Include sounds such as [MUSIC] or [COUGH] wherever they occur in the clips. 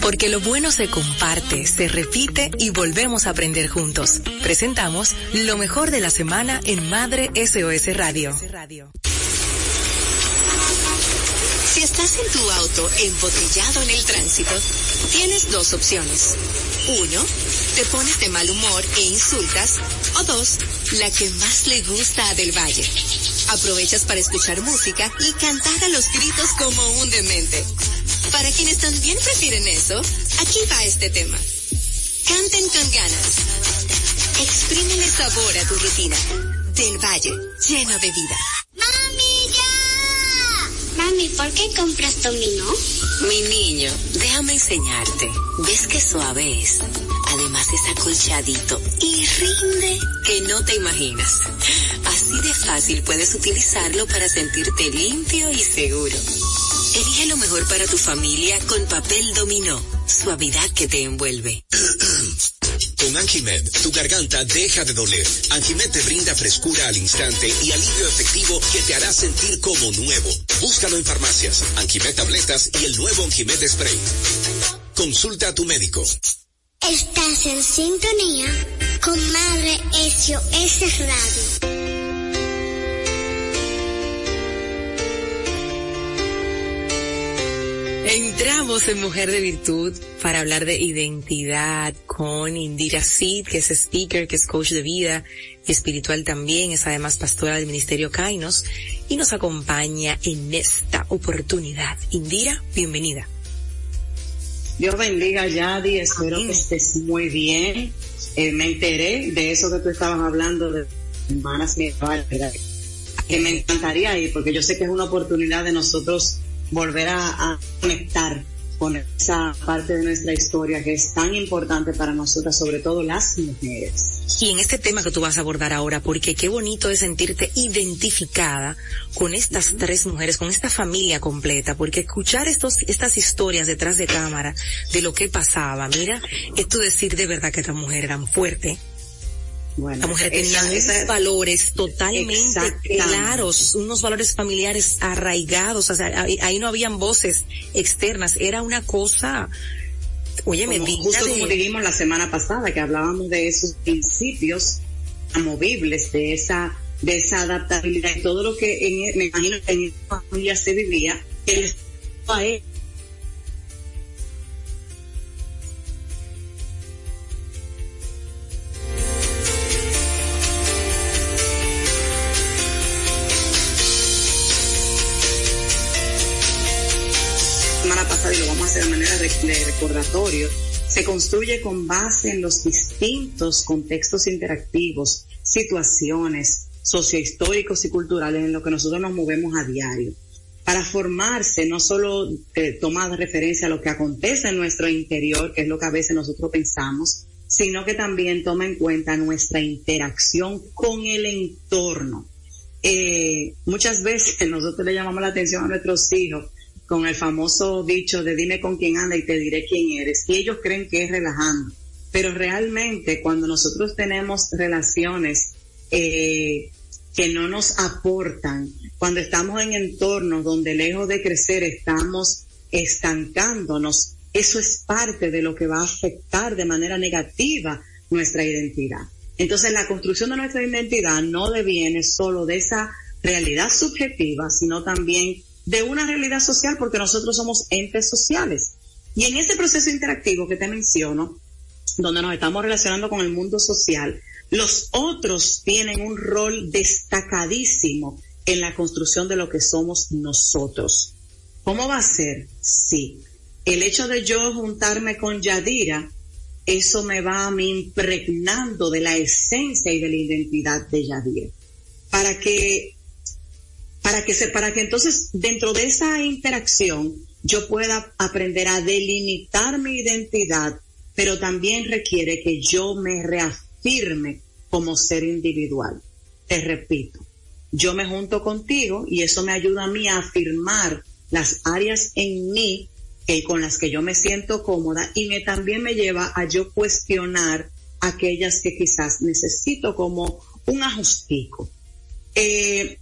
Porque lo bueno se comparte, se repite y volvemos a aprender juntos. Presentamos lo mejor de la semana en Madre SOS Radio. Si estás en tu auto embotellado en el tránsito, tienes dos opciones. Uno, te pones de mal humor e insultas. O dos, la que más le gusta a Del Valle. Aprovechas para escuchar música y cantar a los gritos como un demente. Para quienes también prefieren eso, aquí va este tema. Canten con ganas. Exprímele sabor a tu rutina. Del Valle, lleno de vida. ¿Por qué compras dominó? Mi niño, déjame enseñarte. ¿Ves qué suave es? Además es acolchadito y rinde que no te imaginas. Así de fácil puedes utilizarlo para sentirte limpio y seguro. Elige lo mejor para tu familia con papel dominó. Suavidad que te envuelve. [CLEARS THROAT] Con Anjimed, tu garganta deja de doler. Anjimed te brinda frescura al instante y alivio efectivo que te hará sentir como nuevo. Búscalo en farmacias, Anjimed tabletas y el nuevo Anjimed spray. Consulta a tu médico. Estás en sintonía con Madre SOS Radio. Entramos en Mujer de Virtud para hablar de identidad con Indira Sid, que es speaker, que es coach de vida y espiritual también, es además pastora del Ministerio Kainos y nos acompaña en esta oportunidad. Indira, bienvenida. Dios bendiga, Yadi, espero que estés muy bien. Eh, me enteré de eso que tú estabas hablando de semanas que me encantaría ir, porque yo sé que es una oportunidad de nosotros volver a, conectar con esa parte de nuestra historia que es tan importante para nosotras, sobre todo las mujeres. Y en este tema que tú vas a abordar ahora, porque qué bonito es sentirte identificada con estas tres mujeres, con esta familia completa, porque escuchar estos, estas historias detrás de cámara de lo que pasaba, mira, es tú decir de verdad que estas mujeres eran fuertes, bueno, la mujer tenía unos valores totalmente claros, unos valores familiares arraigados, o sea, ahí, no habían voces externas, era una cosa, oye, me Justo como dijimos la semana pasada, que hablábamos de esos principios amovibles, de esa, de esa adaptabilidad, y todo lo que en, me imagino que en esa familia se vivía, que a él de manera de recordatorio, se construye con base en los distintos contextos interactivos, situaciones sociohistóricos y culturales en los que nosotros nos movemos a diario. Para formarse, no solo eh, referencia a lo que acontece en nuestro interior, que es lo que a veces nosotros pensamos, sino que también toma en cuenta nuestra interacción con el entorno. Eh, muchas veces [LAUGHS] nosotros le llamamos la atención a nuestros hijos con el famoso dicho de dime con quién anda y te diré quién eres. Y ellos creen que es relajando. Pero realmente cuando nosotros tenemos relaciones eh, que no nos aportan, cuando estamos en entornos donde lejos de crecer estamos estancándonos, eso es parte de lo que va a afectar de manera negativa nuestra identidad. Entonces la construcción de nuestra identidad no deviene solo de esa realidad subjetiva, sino también de una realidad social porque nosotros somos entes sociales. Y en ese proceso interactivo que te menciono, donde nos estamos relacionando con el mundo social, los otros tienen un rol destacadísimo en la construcción de lo que somos nosotros. ¿Cómo va a ser? Sí. El hecho de yo juntarme con Yadira, eso me va a mí impregnando de la esencia y de la identidad de Yadira. Para que para que se, para que entonces dentro de esa interacción yo pueda aprender a delimitar mi identidad, pero también requiere que yo me reafirme como ser individual. Te repito, yo me junto contigo y eso me ayuda a mí a afirmar las áreas en mí que, con las que yo me siento cómoda y me también me lleva a yo cuestionar aquellas que quizás necesito como un ajustico. Eh,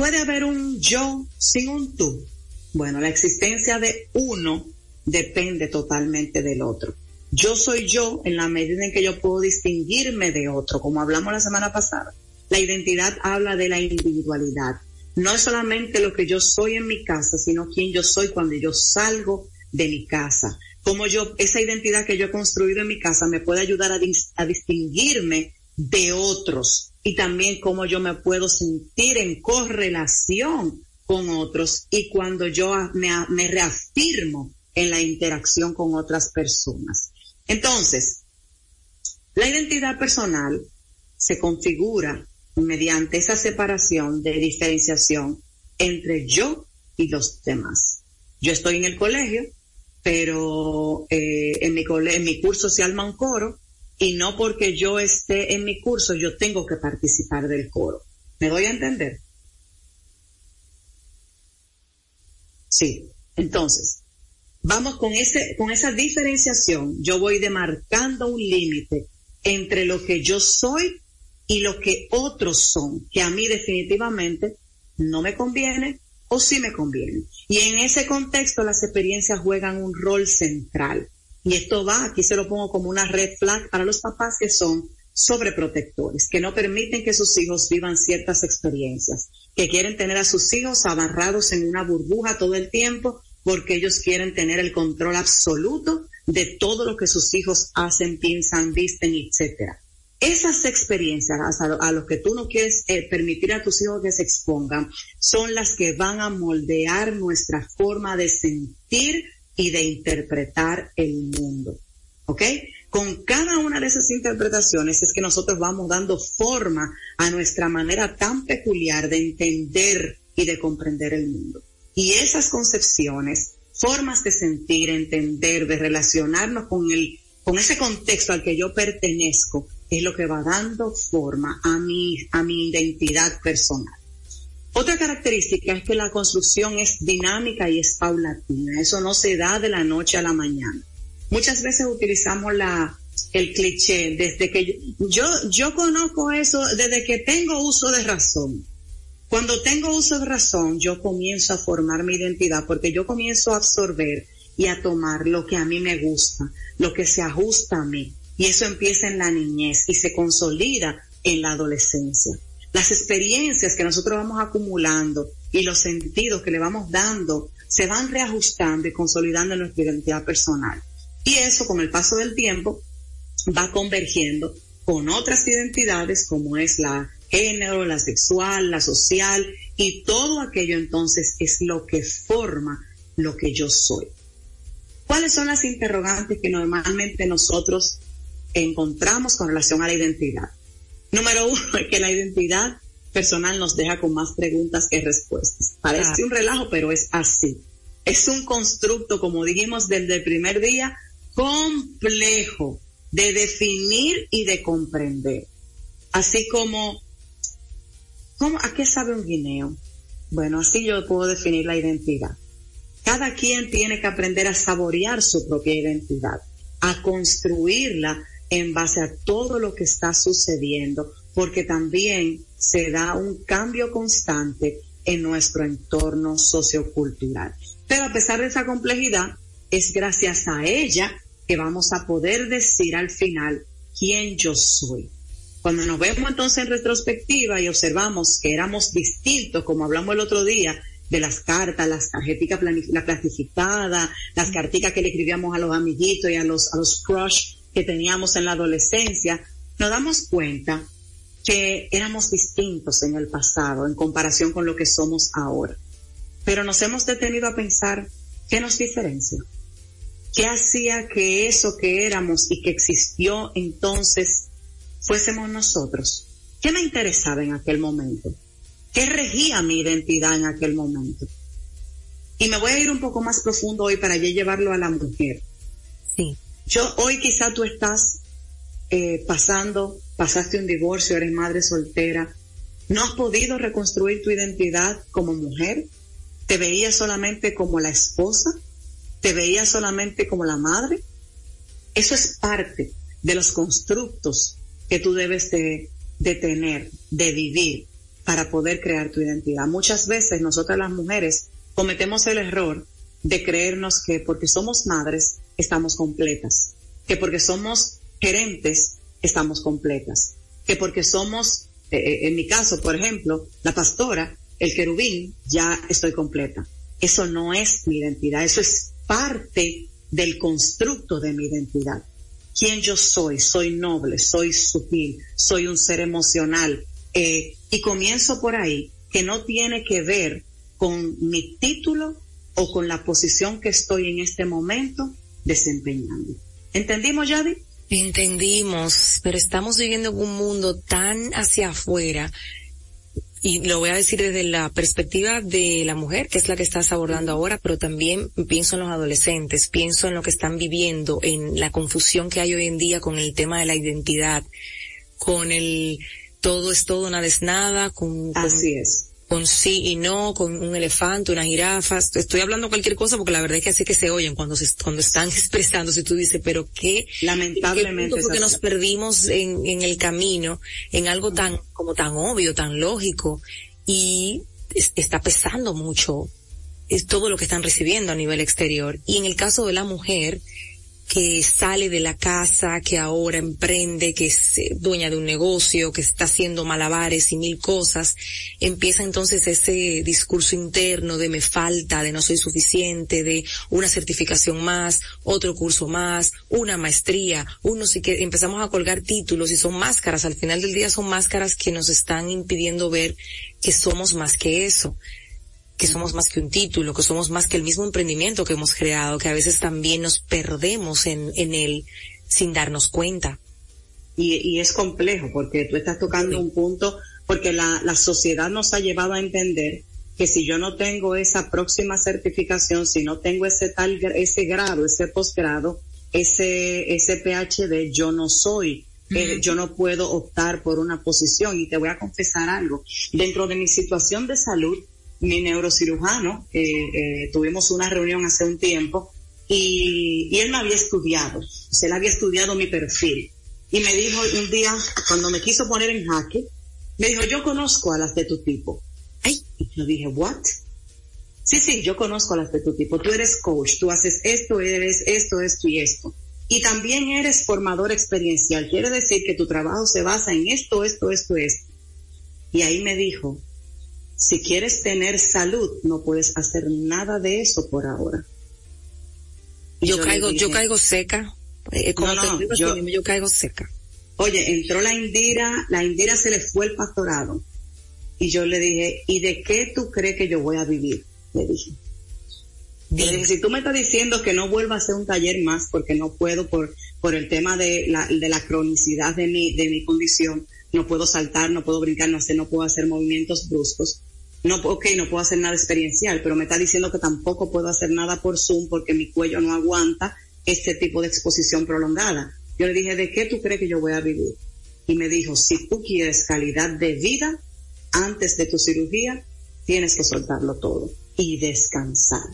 ¿Puede haber un yo sin un tú? Bueno, la existencia de uno depende totalmente del otro. Yo soy yo en la medida en que yo puedo distinguirme de otro, como hablamos la semana pasada. La identidad habla de la individualidad. No es solamente lo que yo soy en mi casa, sino quién yo soy cuando yo salgo de mi casa. Como yo, esa identidad que yo he construido en mi casa me puede ayudar a, a distinguirme de otros y también cómo yo me puedo sentir en correlación con otros y cuando yo me, reafirmo en la interacción con otras personas. Entonces, la identidad personal se configura mediante esa separación de diferenciación entre yo y los demás. Yo estoy en el colegio, pero eh, en, mi en mi curso se alma un coro y no porque yo esté en mi curso yo tengo que participar del coro. ¿Me doy a entender? Sí. Entonces, vamos con ese, con esa diferenciación, yo voy demarcando un límite entre lo que yo soy y lo que otros son, que a mí definitivamente no me conviene o sí me conviene. Y en ese contexto las experiencias juegan un rol central. Y esto va, aquí se lo pongo como una red flag para los papás que son sobreprotectores, que no permiten que sus hijos vivan ciertas experiencias, que quieren tener a sus hijos amarrados en una burbuja todo el tiempo porque ellos quieren tener el control absoluto de todo lo que sus hijos hacen, piensan, visten, etcétera. Esas experiencias a, los que tú no quieres eh, permitir a tus hijos que se expongan son las que van a moldear nuestra forma de sentir y de interpretar el mundo. ¿Ok? Con cada una de esas interpretaciones es que nosotros vamos dando forma a nuestra manera tan peculiar de entender y de comprender el mundo. Y esas concepciones, formas de sentir, entender, de relacionarnos con el, con ese contexto al que yo pertenezco, es lo que va dando forma a mi, a mi identidad personal. Otra característica es que la construcción es dinámica y es paulatina. Eso no se da de la noche a la mañana. Muchas veces utilizamos la, el cliché desde que yo, yo, conozco eso desde que tengo uso de razón. Cuando tengo uso de razón, yo comienzo a formar mi identidad porque yo comienzo a absorber y a tomar lo que a mí me gusta, lo que se ajusta a mí. Y eso empieza en la niñez y se consolida en la adolescencia. Las experiencias que nosotros vamos acumulando y los sentidos que le vamos dando se van reajustando y consolidando nuestra identidad personal. Y eso con el paso del tiempo va convergiendo con otras identidades como es la género, la sexual, la social y todo aquello entonces es lo que forma lo que yo soy. ¿Cuáles son las interrogantes que normalmente nosotros encontramos con relación a la identidad. Número uno es que la identidad personal nos deja con más preguntas que respuestas. Parece ah. un relajo, pero es así. Es un constructo, como dijimos desde el primer día, complejo de definir y de comprender. Así como, ¿cómo, ¿a qué sabe un guineo? Bueno, así yo puedo definir la identidad. Cada quien tiene que aprender a saborear su propia identidad, a construirla en base a todo lo que está sucediendo, porque también se da un cambio constante en nuestro entorno sociocultural. Pero a pesar de esa complejidad, es gracias a ella que vamos a poder decir al final quién yo soy. Cuando nos vemos entonces en retrospectiva y observamos que éramos distintos, como hablamos el otro día, de las cartas, las tarjetas la clasificada, las carticas que le escribíamos a los amiguitos y a los, a los crush que teníamos en la adolescencia, nos damos cuenta que éramos distintos en el pasado en comparación con lo que somos ahora. Pero nos hemos detenido a pensar qué nos diferencia. ¿Qué hacía que eso que éramos y que existió entonces fuésemos nosotros? ¿Qué me interesaba en aquel momento? ¿Qué regía mi identidad en aquel momento? Y me voy a ir un poco más profundo hoy para ya llevarlo a la mujer. Sí. Yo, hoy quizá tú estás eh, pasando, pasaste un divorcio, eres madre soltera, no has podido reconstruir tu identidad como mujer, te veías solamente como la esposa, te veías solamente como la madre. Eso es parte de los constructos que tú debes de, de tener, de vivir para poder crear tu identidad. Muchas veces nosotras las mujeres cometemos el error de creernos que porque somos madres estamos completas, que porque somos gerentes estamos completas, que porque somos, eh, eh, en mi caso, por ejemplo, la pastora, el querubín, ya estoy completa. Eso no es mi identidad, eso es parte del constructo de mi identidad. ¿Quién yo soy? Soy noble, soy sutil, soy un ser emocional. Eh, y comienzo por ahí, que no tiene que ver con mi título o con la posición que estoy en este momento desempeñando. ¿Entendimos, Yadi? Entendimos, pero estamos viviendo en un mundo tan hacia afuera y lo voy a decir desde la perspectiva de la mujer, que es la que estás abordando ahora, pero también pienso en los adolescentes, pienso en lo que están viviendo, en la confusión que hay hoy en día con el tema de la identidad, con el todo es todo, nada es nada, con, Así es con sí y no, con un elefante, una jirafa. Estoy hablando cualquier cosa porque la verdad es que así que se oyen cuando se, cuando están [LAUGHS] expresando. Si tú dices, pero qué, lamentablemente, qué porque nos perdimos en, en el camino, en algo tan, como tan obvio, tan lógico y está pesando mucho es todo lo que están recibiendo a nivel exterior. Y en el caso de la mujer, que sale de la casa, que ahora emprende, que es eh, dueña de un negocio, que está haciendo malabares y mil cosas, empieza entonces ese discurso interno de me falta, de no soy suficiente, de una certificación más, otro curso más, una maestría, uno sí que empezamos a colgar títulos y son máscaras, al final del día son máscaras que nos están impidiendo ver que somos más que eso que somos más que un título, que somos más que el mismo emprendimiento que hemos creado, que a veces también nos perdemos en, en él sin darnos cuenta. Y, y es complejo porque tú estás tocando un punto, porque la, la sociedad nos ha llevado a entender que si yo no tengo esa próxima certificación, si no tengo ese tal, ese grado, ese posgrado, ese, ese PhD, yo no soy eh, yo no puedo optar por una posición y te voy a confesar algo. Dentro de mi situación de salud, mi neurocirujano, eh, tuvimos una reunión hace un tiempo y, él me había estudiado, o él había estudiado mi perfil y me dijo un día, cuando me quiso poner en jaque, me dijo, yo conozco a las de tu tipo. Ay, y yo dije, what? Sí, sí, yo conozco a las de tu tipo. Tú eres coach, tú haces esto, eres esto, esto y esto. Y también eres formador experiencial. Quiere decir que tu trabajo se basa en esto, esto, esto, esto. Y ahí me dijo, si quieres tener salud, no puedes hacer nada de eso por ahora. yo, caigo, yo caigo seca. Eh, como no, no, yo, yo caigo seca. Oye, entró la Indira, la Indira se le fue el pastorado. Y yo le dije, ¿y de qué tú crees que yo voy a vivir? Le dije. Le dije, si tú me estás diciendo que no vuelva a hacer un taller más porque no puedo por, por el tema de la, de la cronicidad de mi, de mi condición, no puedo saltar, no puedo brincar, no sé, no puedo hacer movimientos bruscos no, ok, no puedo hacer nada experiencial, pero me está diciendo que tampoco puedo hacer nada por Zoom porque mi cuello no aguanta este tipo de exposición prolongada. Yo le dije, ¿de qué tú crees que yo voy a vivir? Y me dijo, si tú quieres calidad de vida antes de tu cirugía, tienes que soltarlo todo y descansar.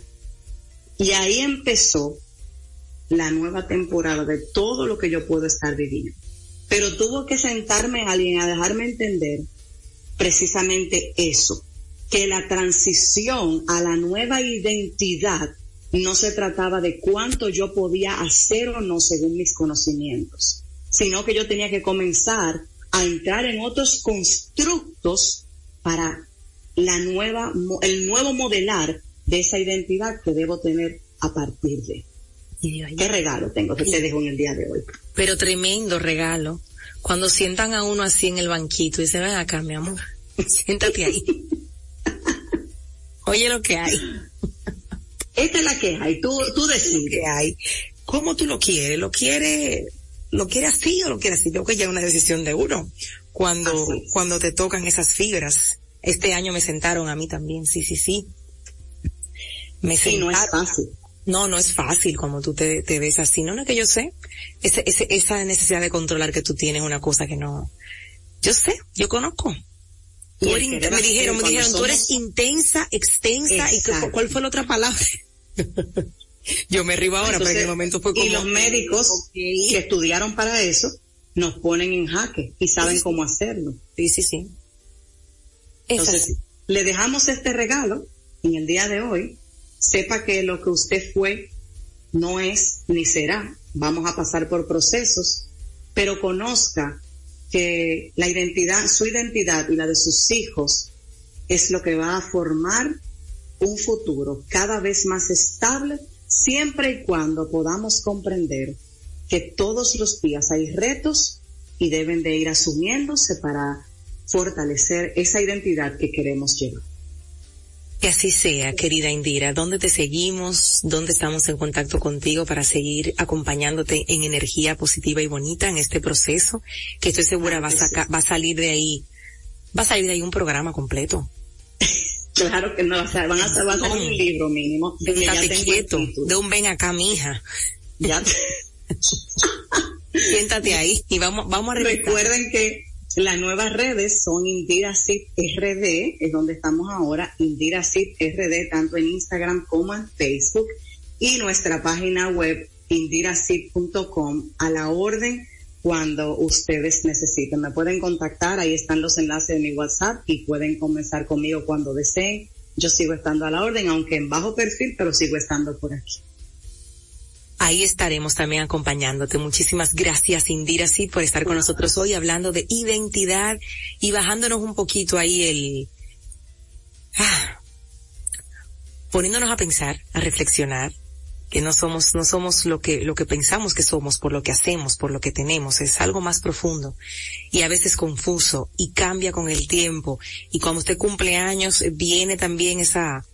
Y ahí empezó la nueva temporada de todo lo que yo puedo estar viviendo. Pero tuvo que sentarme alguien a dejarme entender precisamente eso, que la transición a la nueva identidad no se trataba de cuánto yo podía hacer o no según mis conocimientos, sino que yo tenía que comenzar a entrar en otros constructos para la nueva, el nuevo modelar de esa identidad que debo tener a partir de. ¿Qué regalo tengo que te dejo en el día de hoy? Pero tremendo regalo. Cuando sientan a uno así en el banquito y dicen, ven acá, mi amor, [LAUGHS] siéntate ahí. Oye lo que hay. Esta es la que hay, tú, tú decides. que hay. ¿Cómo tú lo quieres? ¿Lo quieres, lo quieres así o lo quieres así? Creo que ya es una decisión de uno. Cuando, cuando te tocan esas fibras. Este año me sentaron a mí también, sí, sí, sí. Me sí, no es fácil. No, no es fácil como tú te, te ves así. No, no es que yo sé. Ese, ese, esa necesidad de controlar que tú tienes es una cosa que no. Yo sé, yo conozco me dijeron, me dijeron, tú eres intensa, extensa, y ¿cuál fue la otra palabra? [LAUGHS] Yo me río ahora, pero en el momento fue como... Y los médicos que estudiaron para eso, nos ponen en jaque y saben cómo hacerlo. Sí, sí, sí. Entonces, le dejamos este regalo en el día de hoy sepa que lo que usted fue no es ni será. Vamos a pasar por procesos, pero conozca que la identidad, su identidad y la de sus hijos es lo que va a formar un futuro cada vez más estable siempre y cuando podamos comprender que todos los días hay retos y deben de ir asumiéndose para fortalecer esa identidad que queremos llevar. Que así sea, querida Indira. ¿Dónde te seguimos? ¿Dónde estamos en contacto contigo para seguir acompañándote en energía positiva y bonita en este proceso? Que estoy segura va a, va a salir de ahí, va a salir de ahí un programa completo. [LAUGHS] Claro que no, o sea, van a, van a un libro mínimo. Estate quieto, de un ven acá, mija. Ya. [LAUGHS] Siéntate ahí y vamos, vamos a [LAUGHS] revisar. Recuerden que las nuevas redes son IndiraCit RD, es donde estamos ahora, IndiraCit RD, tanto en Instagram como en Facebook, y nuestra página web indiracit.com a la orden cuando ustedes necesiten. Me pueden contactar, ahí están los enlaces de mi WhatsApp y pueden comenzar conmigo cuando deseen. Yo sigo estando a la orden, aunque en bajo perfil, pero sigo estando por aquí. Ahí estaremos también acompañándote. Muchísimas gracias, Indira, sí, por estar con nosotros hoy hablando de identidad y bajándonos un poquito ahí el, ah, poniéndonos a pensar, a reflexionar, que no somos, no somos lo que, lo que pensamos que somos por lo que hacemos, por lo que tenemos, es algo más profundo y a veces confuso y cambia con el tiempo y cuando usted cumple años viene también esa,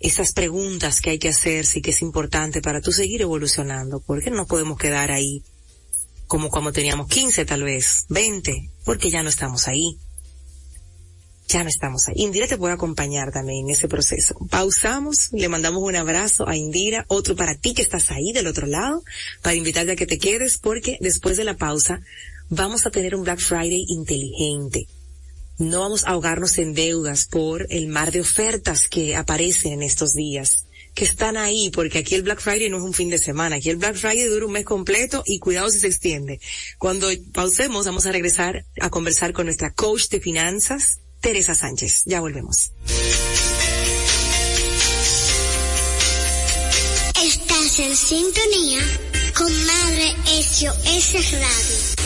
esas preguntas que hay que hacerse y que es importante para tú seguir evolucionando, porque no podemos quedar ahí como cuando teníamos 15 tal vez, 20, porque ya no estamos ahí ya no estamos ahí. Indira te puede acompañar también en ese proceso. Pausamos, le mandamos un abrazo a Indira, otro para ti que estás ahí del otro lado, para invitarte a que te quedes porque después de la pausa vamos a tener un Black Friday inteligente. No vamos a ahogarnos en deudas por el mar de ofertas que aparecen en estos días que están ahí, porque aquí el Black Friday no es un fin de semana, aquí el Black Friday dura un mes completo y cuidado si se extiende. Cuando pausemos vamos a regresar a conversar con nuestra coach de finanzas, Teresa Sánchez. Ya volvemos. Estás en sintonía con Madre SOS Radio.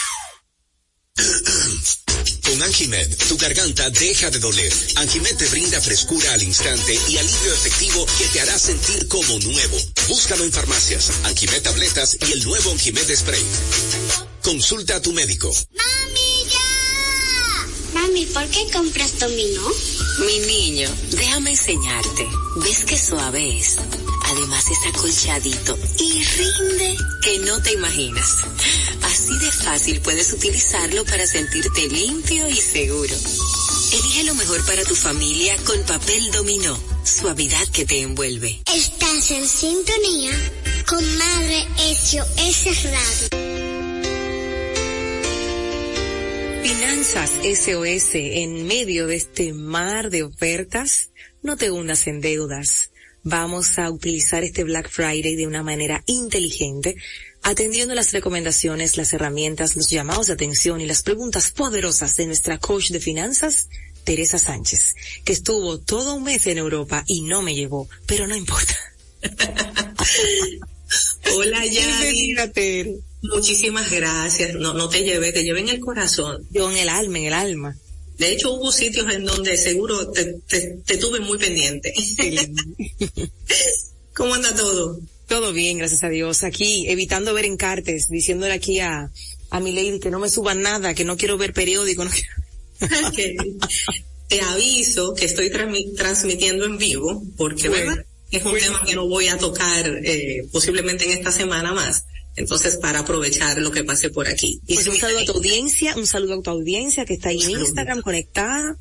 Con Anjimed, tu garganta deja de doler. Anjimed te brinda frescura al instante y alivio efectivo que te hará sentir como nuevo. Búscalo en farmacias, Anjimed tabletas y el nuevo Anjimed spray. Consulta a tu médico. Mami, ¿por qué compras Domino? Mi niño, déjame enseñarte. ¿Ves qué suave es? Además es acolchadito y rinde que no te imaginas. Así de fácil puedes utilizarlo para sentirte limpio y seguro. Elige lo mejor para tu familia con papel dominó, suavidad que te envuelve. Estás en sintonía con Madre SOS Radio. Finanzas SOS en medio de este mar de ofertas, no te hundas en deudas. Vamos a utilizar este Black Friday de una manera inteligente, atendiendo las recomendaciones, las herramientas, los llamados de atención y las preguntas poderosas de nuestra coach de finanzas, Teresa Sánchez, que estuvo todo un mes en Europa y no me llevó, pero no importa. [LAUGHS] Hola, Yadi. Muchísimas gracias. No, no te llevé, te llevé en el corazón. Yo en el alma, en el alma. De hecho, hubo sitios en donde seguro te, te, tuve muy pendiente. [LAUGHS] ¿Cómo anda todo? Todo bien, gracias a Dios. Aquí, evitando ver encartes, diciéndole aquí a, a mi lady que no me suban nada, que no quiero ver periódico. No [LAUGHS] [LAUGHS] te aviso que estoy transmitiendo en vivo, porque es un tema que no voy a tocar eh, posiblemente en esta semana más. Entonces, para aprovechar lo que pase por aquí. Y pues un saludo a tu audiencia, un saludo a tu audiencia que está ahí en Instagram conectada.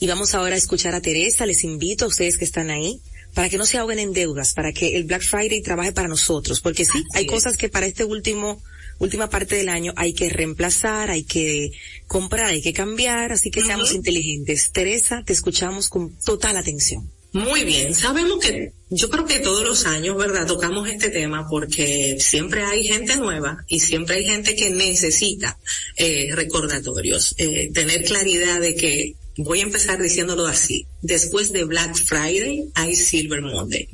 Y vamos ahora a escuchar a Teresa. Les invito a ustedes que están ahí para que no se ahoguen en deudas, para que el Black Friday trabaje para nosotros, porque sí, hay cosas que para este último última parte del año hay que reemplazar, hay que comprar, hay que cambiar, así que seamos inteligentes. Teresa, te escuchamos con total atención. Muy bien, sabemos que yo creo que todos los años, ¿verdad? Tocamos este tema porque siempre hay gente nueva y siempre hay gente que necesita eh, recordatorios, eh, tener claridad de que voy a empezar diciéndolo así. Después de Black Friday hay Silver Monday.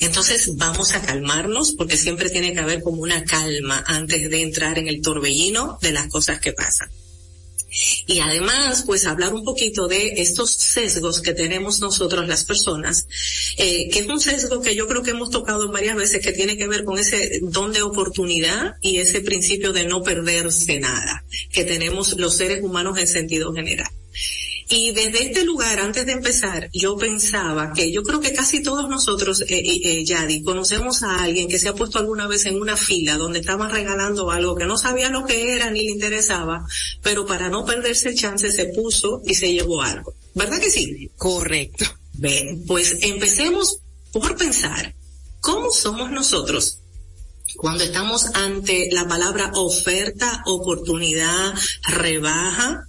Entonces vamos a calmarnos porque siempre tiene que haber como una calma antes de entrar en el torbellino de las cosas que pasan. Y además, pues hablar un poquito de estos sesgos que tenemos nosotros las personas, eh, que es un sesgo que yo creo que hemos tocado varias veces, que tiene que ver con ese don de oportunidad y ese principio de no perderse nada, que tenemos los seres humanos en sentido general. Y desde este lugar, antes de empezar, yo pensaba que yo creo que casi todos nosotros, eh, eh, Yadi, conocemos a alguien que se ha puesto alguna vez en una fila donde estaban regalando algo que no sabía lo que era ni le interesaba, pero para no perderse el chance se puso y se llevó algo. ¿Verdad que sí? Correcto. Bien, pues empecemos por pensar, ¿cómo somos nosotros cuando estamos ante la palabra oferta, oportunidad, rebaja,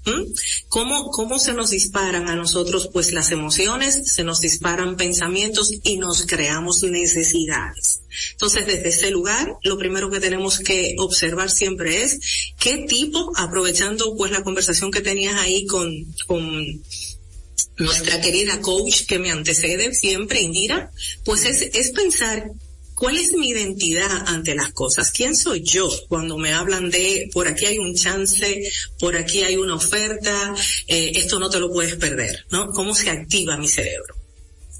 ¿cómo, cómo se nos disparan a nosotros pues las emociones, se nos disparan pensamientos y nos creamos necesidades? Entonces, desde ese lugar, lo primero que tenemos que observar siempre es qué tipo, aprovechando pues la conversación que tenías ahí con, con nuestra querida coach que me antecede siempre, Indira, pues es, es pensar ¿Cuál es mi identidad ante las cosas? ¿Quién soy yo cuando me hablan de por aquí hay un chance, por aquí hay una oferta, eh, esto no te lo puedes perder, ¿no? ¿Cómo se activa mi cerebro?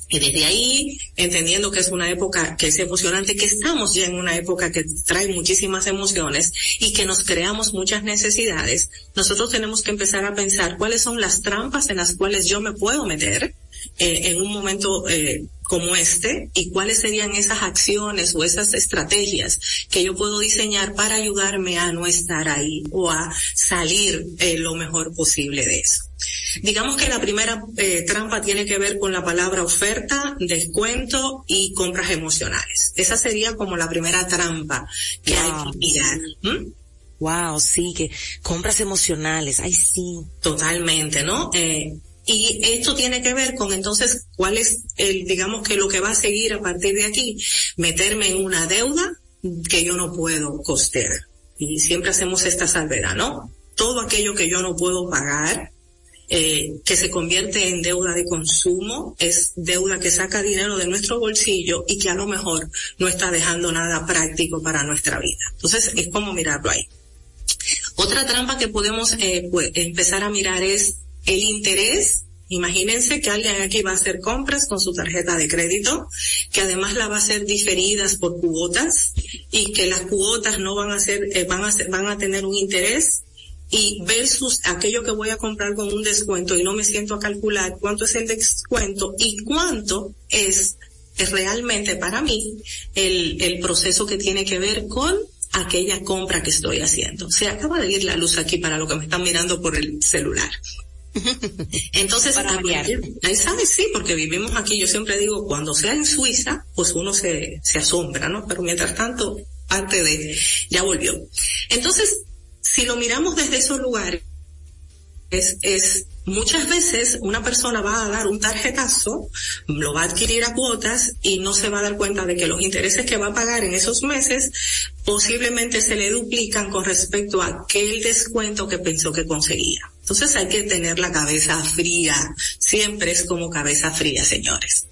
Y desde ahí, entendiendo que es una época que es emocionante, que estamos ya en una época que trae muchísimas emociones y que nos creamos muchas necesidades, nosotros tenemos que empezar a pensar cuáles son las trampas en las cuales yo me puedo meter eh, en un momento eh, como este y cuáles serían esas acciones o esas estrategias que yo puedo diseñar para ayudarme a no estar ahí o a salir eh, lo mejor posible de eso. Digamos que la primera eh, trampa tiene que ver con la palabra oferta, descuento y compras emocionales. Esa sería como la primera trampa que hay que mirar. Wow, sí, que compras emocionales, ay sí. Totalmente, ¿no? Eh, y esto tiene que ver con entonces cuál es el, digamos que lo que va a seguir a partir de aquí, meterme en una deuda que yo no puedo costear. Y siempre hacemos esta salvedad, ¿no? Todo aquello que yo no puedo pagar, eh, que se convierte en deuda de consumo, es deuda que saca dinero de nuestro bolsillo y que a lo mejor no está dejando nada práctico para nuestra vida. Entonces es como mirarlo ahí. Otra trampa que podemos eh, pues, empezar a mirar es el interés, imagínense que alguien aquí va a hacer compras con su tarjeta de crédito, que además la va a hacer diferidas por cuotas y que las cuotas no van a ser, eh, van a ser, van a tener un interés y versus aquello que voy a comprar con un descuento y no me siento a calcular cuánto es el descuento y cuánto es, realmente para mí el, el proceso que tiene que ver con aquella compra que estoy haciendo. Se acaba de ir la luz aquí para lo que me están mirando por el celular. Entonces, Para ahí sabes, sí, porque vivimos aquí, yo siempre digo, cuando sea en Suiza, pues uno se, se asombra, ¿no? Pero mientras tanto, parte de, ya volvió. Entonces, si lo miramos desde esos lugares, es, es, muchas veces una persona va a dar un tarjetazo, lo va a adquirir a cuotas y no se va a dar cuenta de que los intereses que va a pagar en esos meses posiblemente se le duplican con respecto a aquel descuento que pensó que conseguía. Entonces hay que tener la cabeza fría, siempre es como cabeza fría, señores.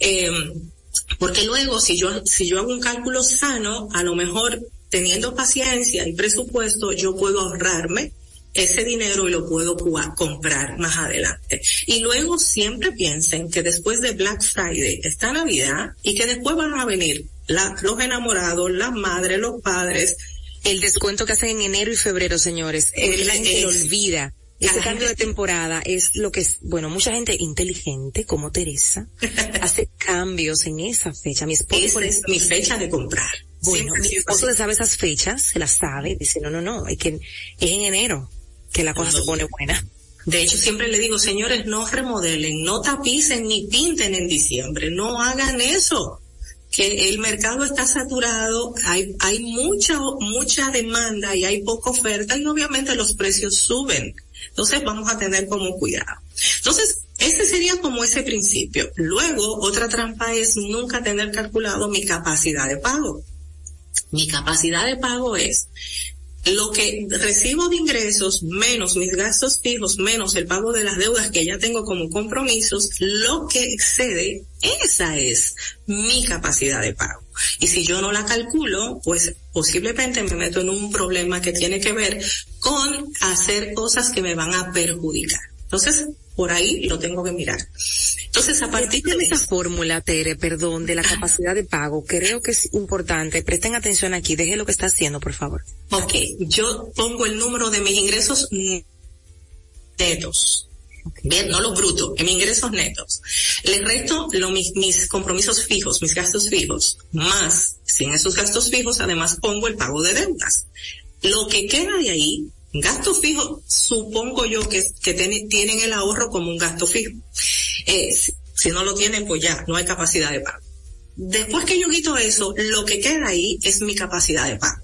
Eh, porque luego si yo, si yo hago un cálculo sano, a lo mejor teniendo paciencia y presupuesto, yo puedo ahorrarme ese dinero y lo puedo comprar más adelante. Y luego siempre piensen que después de Black Friday está Navidad y que después van a venir los enamorados, las madres, los padres. El descuento que hacen en enero y febrero, señores. la gente lo olvida ese cambio de temporada es lo que es, bueno, mucha gente inteligente como Teresa [LAUGHS] hace cambios en esa fecha. Mi esposo es mi fecha de comprar. Bueno, mi esposo sabe esas fechas, se las sabe, dice, no, no, no, hay que, es en enero que la cosa se pone buena. De hecho, siempre le digo, señores, no remodelen, no tapicen ni pinten en diciembre, no hagan eso que el mercado está saturado, hay, hay mucha, mucha demanda y hay poca oferta y obviamente los precios suben. Entonces vamos a tener como cuidado. Entonces, ese sería como ese principio. Luego, otra trampa es nunca tener calculado mi capacidad de pago. Mi capacidad de pago es lo que recibo de ingresos menos mis gastos fijos menos el pago de las deudas que ya tengo como compromisos, lo que excede, esa es mi capacidad de pago. Y si yo no la calculo, pues posiblemente me meto en un problema que tiene que ver con hacer cosas que me van a perjudicar. Entonces, por ahí lo tengo que mirar. Entonces, a partir de esa fórmula, Tere, perdón, de la capacidad de pago, creo que es importante, presten atención aquí, deje lo que está haciendo, por favor. Ok, yo pongo el número de mis ingresos netos. Bien, no los brutos, en mis ingresos netos. Le resto lo, mis, mis compromisos fijos, mis gastos fijos, más, sin esos gastos fijos, además pongo el pago de deudas. Lo que queda de ahí Gasto fijo, supongo yo que, que tienen el ahorro como un gasto fijo. Eh, si, no lo tienen, pues ya, no hay capacidad de pago. Después que yo quito eso, lo que queda ahí es mi capacidad de pago.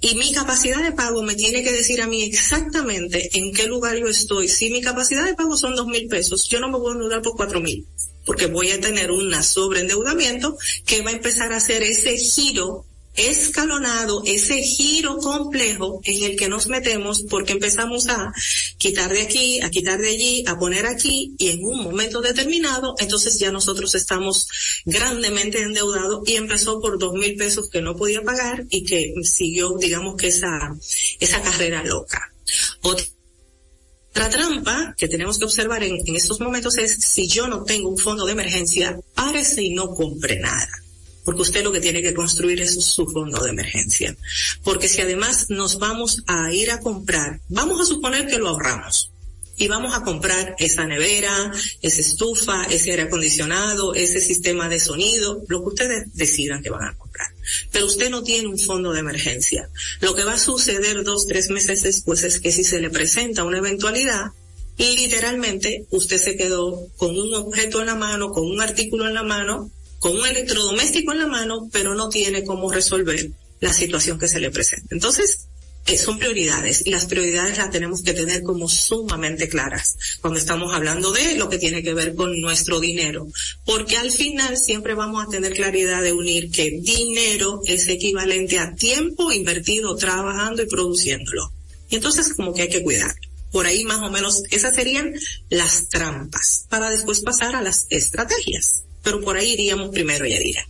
Y mi capacidad de pago me tiene que decir a mí exactamente en qué lugar yo estoy. Si mi capacidad de pago son dos mil pesos, yo no me voy a endeudar por cuatro mil, porque voy a tener un sobreendeudamiento que va a empezar a hacer ese giro escalonado, ese giro complejo en el que nos metemos porque empezamos a quitar de aquí, a quitar de allí, a poner aquí y en un momento determinado, entonces ya nosotros estamos grandemente endeudados y empezó por dos mil pesos que no podía pagar y que siguió, digamos que esa, esa carrera loca. Otra trampa que tenemos que observar en, estos momentos es si yo no tengo un fondo de emergencia, párese y no compre nada porque usted lo que tiene que construir es su fondo de emergencia. Porque si además nos vamos a ir a comprar, vamos a suponer que lo ahorramos. Y vamos a comprar esa nevera, esa estufa, ese aire acondicionado, ese sistema de sonido, lo que ustedes decidan que van a comprar. Pero usted no tiene un fondo de emergencia. Lo que va a suceder dos, tres meses después es que si se le presenta una eventualidad, literalmente usted se quedó con un objeto en la mano, con un artículo en la mano, con un electrodoméstico en la mano, pero no tiene cómo resolver la situación que se le presenta. Entonces, eh, son prioridades y las prioridades las tenemos que tener como sumamente claras cuando estamos hablando de lo que tiene que ver con nuestro dinero, porque al final siempre vamos a tener claridad de unir que dinero es equivalente a tiempo invertido trabajando y produciéndolo. Y entonces como que hay que cuidar. Por ahí más o menos esas serían las trampas para después pasar a las estrategias pero por ahí iríamos primero, Yadira.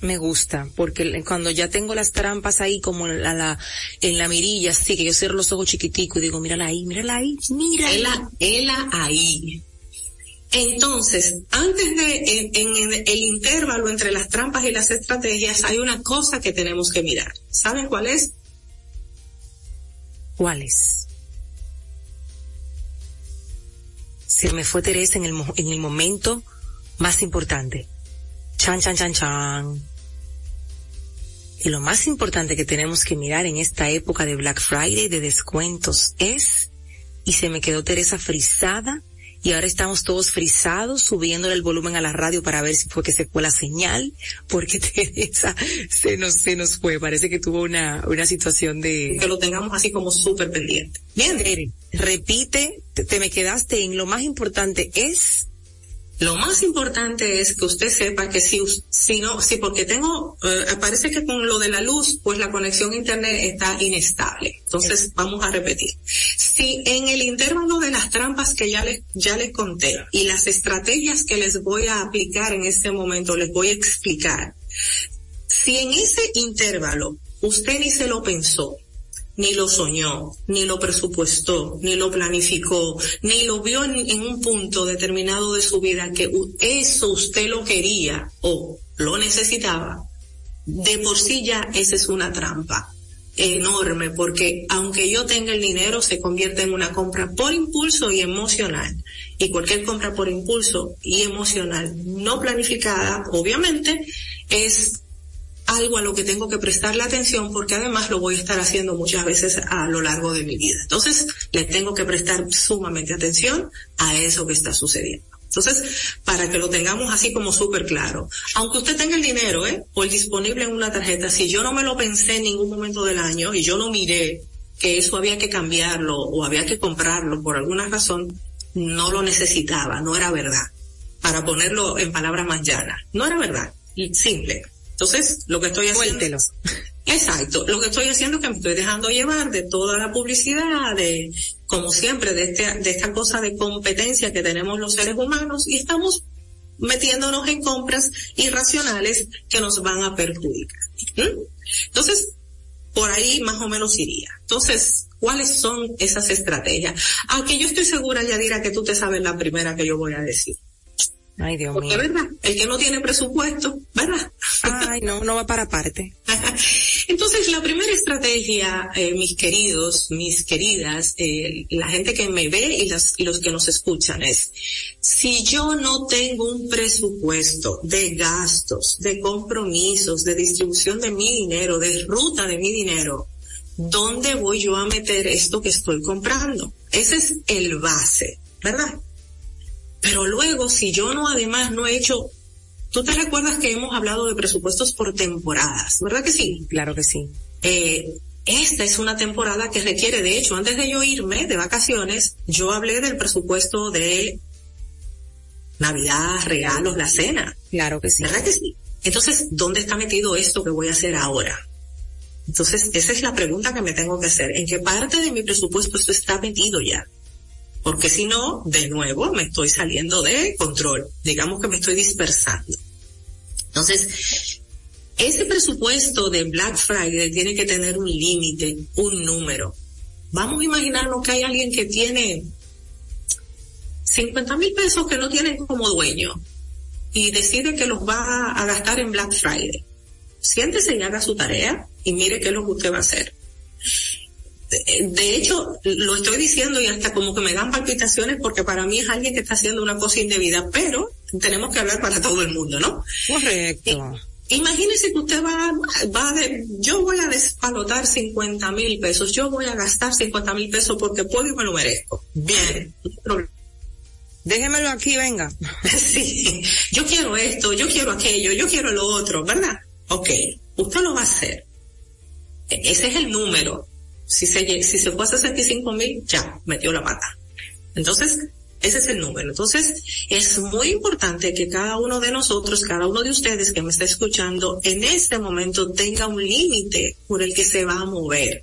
Me gusta, porque cuando ya tengo las trampas ahí como en la, en la mirilla, sí, que yo cierro los ojos chiquiticos y digo, mírala ahí, mírala ahí, mírala. Ela, ahí. Entonces, antes de, en, el intervalo entre las trampas y las estrategias, hay una cosa que tenemos que mirar. ¿Saben cuál es? ¿Cuál es? Se me fue Teresa en el, en el momento más importante. Chan, chan, chan, chan. Y lo más importante que tenemos que mirar en esta época de Black Friday, de descuentos, es, y se me quedó Teresa frisada, y ahora estamos todos frisados, subiéndole el volumen a la radio para ver si fue que se fue la señal, porque [LAUGHS] Teresa se nos, se nos fue, parece que tuvo una, una situación de... Que lo tengamos así como súper pendiente. Bien, repite, te me quedaste en lo más importante es lo más importante es que usted sepa que si, si no, si porque tengo, eh, parece que con lo de la luz, pues la conexión a internet está inestable. Entonces, vamos a repetir. Si en el intervalo de las trampas que ya les, ya les conté y las estrategias que les voy a aplicar en este momento, les voy a explicar. Si en ese intervalo usted ni se lo pensó, ni lo soñó, ni lo presupuestó, ni lo planificó, ni lo vio en, un punto determinado de su vida que eso usted lo quería o lo necesitaba, de por sí ya esa es una trampa enorme porque aunque yo tenga el dinero se convierte en una compra por impulso y emocional. Y cualquier compra por impulso y emocional no planificada obviamente es algo a lo que tengo que prestarle atención porque además lo voy a estar haciendo muchas veces a lo largo de mi vida. Entonces, le tengo que prestar sumamente atención a eso que está sucediendo. Entonces, para que lo tengamos así como súper claro, aunque usted tenga el dinero, ¿eh? O el disponible en una tarjeta, si yo no me lo pensé en ningún momento del año y yo no miré que eso había que cambiarlo o había que comprarlo por alguna razón, no lo necesitaba, no era verdad. Para ponerlo en palabras más llanas, no era verdad. Simple. Entonces, lo que estoy haciendo. Exacto. Lo que estoy haciendo es que me estoy dejando llevar de toda la publicidad, de, como siempre, de, este, de esta cosa de competencia que tenemos los seres humanos y estamos metiéndonos en compras irracionales que nos van a perjudicar. ¿Mm? Entonces, por ahí más o menos iría. Entonces, ¿cuáles son esas estrategias? Aunque yo estoy segura, Yadira, que tú te sabes la primera que yo voy a decir. Ay, Dios Porque, ¿verdad? El que no tiene presupuesto, ¿verdad? Ay, no, no va para parte. [LAUGHS] Entonces, la primera estrategia, eh, mis queridos, mis queridas, eh, la gente que me ve y, las, y los que nos escuchan es, si yo no tengo un presupuesto de gastos, de compromisos, de distribución de mi dinero, de ruta de mi dinero, ¿dónde voy yo a meter esto que estoy comprando? Ese es el base, ¿verdad? Pero luego, si yo no, además, no he hecho, tú te recuerdas que hemos hablado de presupuestos por temporadas, ¿verdad que sí? Claro que sí. Eh, esta es una temporada que requiere, de hecho, antes de yo irme de vacaciones, yo hablé del presupuesto de Navidad, regalos, la cena. Claro que sí. ¿Verdad que sí? Entonces, ¿dónde está metido esto que voy a hacer ahora? Entonces, esa es la pregunta que me tengo que hacer. ¿En qué parte de mi presupuesto esto está metido ya? Porque si no, de nuevo, me estoy saliendo de control, digamos que me estoy dispersando. Entonces, ese presupuesto de Black Friday tiene que tener un límite, un número. Vamos a imaginarnos que hay alguien que tiene 50 mil pesos que no tiene como dueño y decide que los va a gastar en Black Friday. Siéntese y haga su tarea y mire qué es lo que usted va a hacer de hecho, lo estoy diciendo y hasta como que me dan palpitaciones porque para mí es alguien que está haciendo una cosa indebida, pero tenemos que hablar para todo el mundo, ¿no? Correcto. imagínese que usted va, va de, yo voy a despalotar 50 mil pesos, yo voy a gastar 50 mil pesos porque puedo y me lo merezco. Bien. Déjemelo aquí, venga. [LAUGHS] sí. Yo quiero esto, yo quiero aquello, yo quiero lo otro, ¿verdad? Ok. Usted lo va a hacer. E-, ese es el número si se, si se fue a 65 mil, ya, metió la pata. Entonces, ese es el número. Entonces, es muy importante que cada uno de nosotros, cada uno de ustedes que me está escuchando, en este momento tenga un límite por el que se va a mover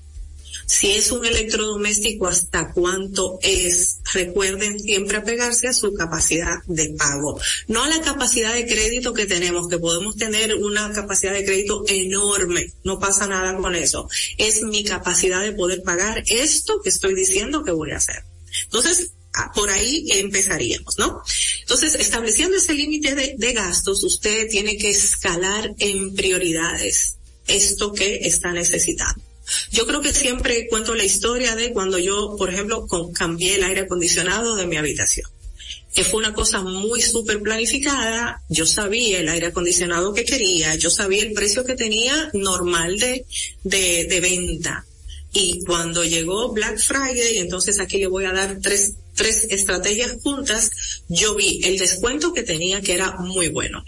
si es un electrodoméstico, hasta cuánto es. Recuerden siempre apegarse a su capacidad de pago, no a la capacidad de crédito que tenemos, que podemos tener una capacidad de crédito enorme, no pasa nada con eso. Es mi capacidad de poder pagar esto que estoy diciendo que voy a hacer. Entonces, ah, por ahí empezaríamos, ¿no? Entonces, estableciendo ese límite de, gastos, usted tiene que escalar en prioridades esto que está necesitando. Yo creo que siempre cuento la historia de cuando yo, por ejemplo, cambié el aire acondicionado de mi habitación que fue una cosa muy súper planificada. Yo sabía el aire acondicionado que quería, yo sabía el precio que tenía normal de, de, de venta. Y cuando llegó Black Friday, entonces aquí le voy a dar tres, tres estrategias juntas, yo vi el descuento que tenía que era muy bueno.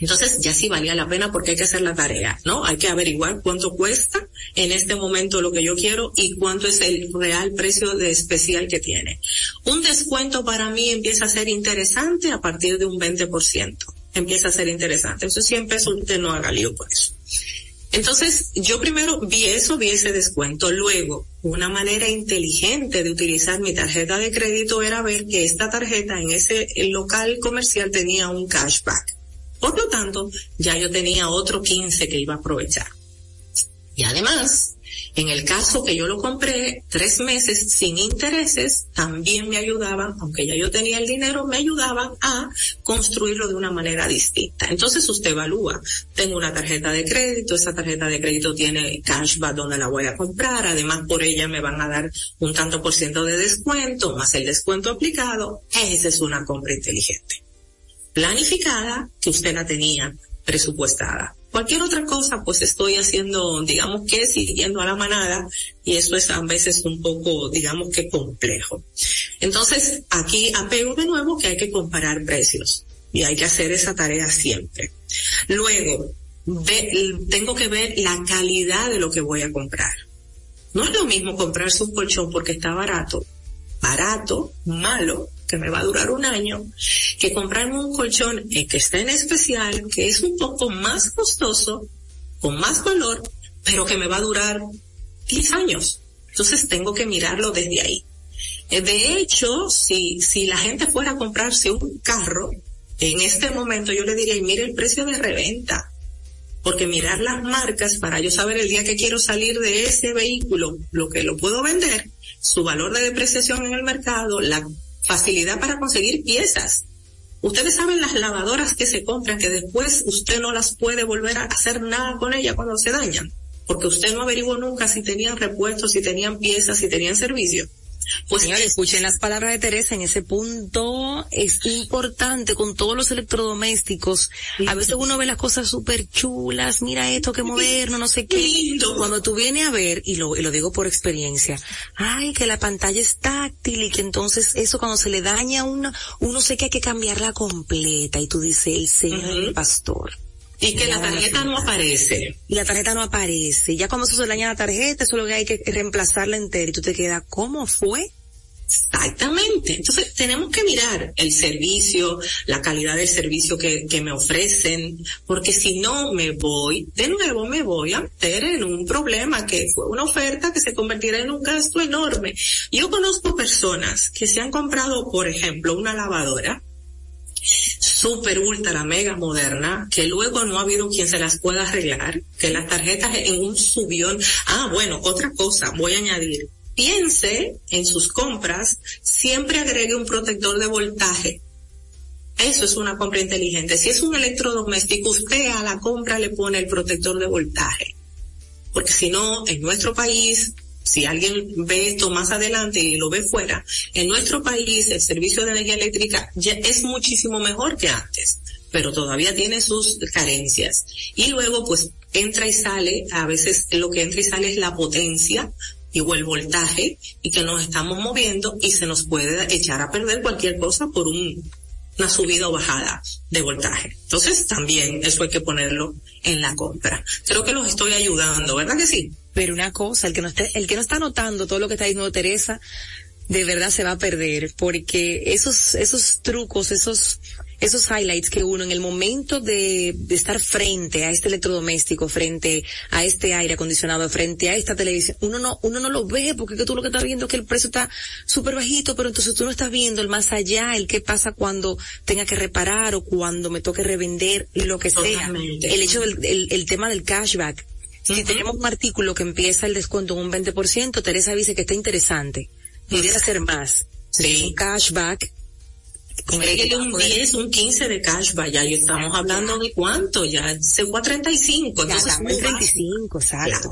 Entonces ya sí valía la pena porque hay que hacer la tarea, ¿no? Hay que averiguar cuánto cuesta en este momento lo que yo quiero y cuánto es el real precio de especial que tiene. Un descuento para mí empieza a ser interesante a partir de un 20%. Empieza a ser interesante. Entonces 100 pesos usted no haga lío por eso. Entonces, yo primero vi eso, vi ese descuento. Luego, una manera inteligente de utilizar mi tarjeta de crédito era ver que esta tarjeta en ese local comercial tenía un cashback. Por lo tanto, ya yo tenía otro 15 que iba a aprovechar. Y además, en el caso que yo lo compré tres meses sin intereses, también me ayudaban, aunque ya yo tenía el dinero, me ayudaban a construirlo de una manera distinta. Entonces usted evalúa, tengo una tarjeta de crédito, esa tarjeta de crédito tiene cashback donde la voy a comprar, además por ella me van a dar un tanto por ciento de descuento, más el descuento aplicado, esa es una compra inteligente planificada que usted la tenía presupuestada. Cualquier otra cosa, pues estoy haciendo, digamos que siguiendo a la manada y eso es a veces un poco, digamos que complejo. Entonces, aquí apego de nuevo que hay que comparar precios y hay que hacer esa tarea siempre. Luego, tengo que ver la calidad de lo que voy a comprar. No es lo mismo comprarse un colchón porque está barato, barato, malo, que me va a durar un año, que comprarme un colchón eh, que está en especial, que es un poco más costoso, con más valor, pero que me va a durar 10 años. Entonces tengo que mirarlo desde ahí. Eh, de hecho, si, si la gente fuera a comprarse un carro, en este momento yo le diría, mire el precio de reventa, porque mirar las marcas para yo saber el día que quiero salir de ese vehículo, lo que lo puedo vender, su valor de depreciación en el mercado, la facilidad para conseguir piezas. Ustedes saben las lavadoras que se compran que después usted no las puede volver a hacer nada con ellas cuando se dañan, porque usted no averiguó nunca si tenían repuestos, si tenían piezas, si tenían servicio. Pues señores, escuchen las palabras de Teresa en ese punto. Es importante con todos los electrodomésticos. A veces uno ve las cosas súper chulas, mira esto que moderno, no sé qué. Cuando tú vienes a ver, y lo, y lo digo por experiencia, ay, que la pantalla es táctil y que entonces eso cuando se le daña a uno, uno sé que hay que cambiarla completa y tú dices, el señor pastor. Y que la tarjeta no aparece. Y la tarjeta no aparece. Ya cuando se daña la tarjeta, eso es lo que hay que reemplazarla entera y tú te quedas, ¿cómo fue? Exactamente. Entonces tenemos que mirar el servicio, la calidad del servicio que, que me ofrecen, porque si no me voy, de nuevo me voy a meter en un problema que fue una oferta que se convertirá en un gasto enorme. Yo conozco personas que se han comprado, por ejemplo, una lavadora, super ultra mega moderna que luego no ha habido quien se las pueda arreglar, que las tarjetas en un subión. Ah, bueno, otra cosa, voy a añadir. Piense en sus compras, siempre agregue un protector de voltaje. Eso es una compra inteligente. Si es un electrodoméstico, usted a la compra le pone el protector de voltaje. Porque si no, en nuestro país si alguien ve esto más adelante y lo ve fuera, en nuestro país el servicio de energía eléctrica ya es muchísimo mejor que antes, pero todavía tiene sus carencias. Y luego pues entra y sale, a veces lo que entra y sale es la potencia o el voltaje y que nos estamos moviendo y se nos puede echar a perder cualquier cosa por un, una subida o bajada de voltaje. Entonces también eso hay que ponerlo en la compra. Creo que los estoy ayudando, ¿verdad que sí? Pero una cosa, el que no esté, el que no está notando todo lo que está diciendo Teresa, de verdad se va a perder, porque esos, esos trucos, esos, esos highlights que uno en el momento de, de, estar frente a este electrodoméstico, frente a este aire acondicionado, frente a esta televisión, uno no, uno no lo ve porque tú lo que estás viendo es que el precio está súper bajito, pero entonces tú no estás viendo el más allá, el qué pasa cuando tenga que reparar o cuando me toque revender, lo que sea. El hecho del el, el tema del cashback si tenemos un artículo que empieza el descuento en un 20%, Teresa dice que está interesante. Pudiera ser más. Sí. Un cashback. Con el un 10, un 15 de cashback, ya estamos hablando de cuánto, ya se fue a 35. Entonces, ya, 35, exacto.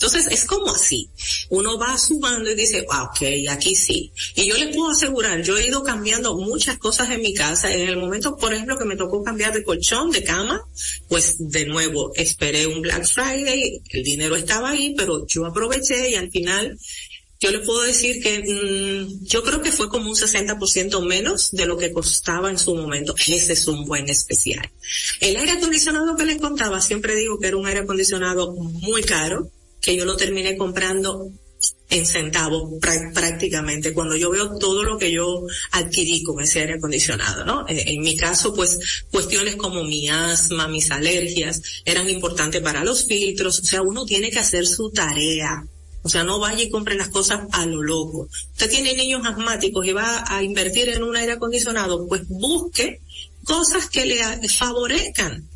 Entonces es como así. Uno va sumando y dice, ah, ok, aquí sí. Y yo les puedo asegurar, yo he ido cambiando muchas cosas en mi casa. En el momento, por ejemplo, que me tocó cambiar de colchón, de cama, pues de nuevo esperé un Black Friday, el dinero estaba ahí, pero yo aproveché y al final yo le puedo decir que mmm, yo creo que fue como un 60% menos de lo que costaba en su momento. Ese es un buen especial. El aire acondicionado que les contaba, siempre digo que era un aire acondicionado muy caro que yo lo terminé comprando en centavos prácticamente cuando yo veo todo lo que yo adquirí con ese aire acondicionado, ¿no? En, en, mi caso, pues cuestiones como mi asma, mis alergias eran importantes para los filtros, o sea, uno tiene que hacer su tarea. O sea, no vaya y compre las cosas a lo loco. Usted tiene niños asmáticos y va a invertir en un aire acondicionado, pues busque cosas que le favorezcan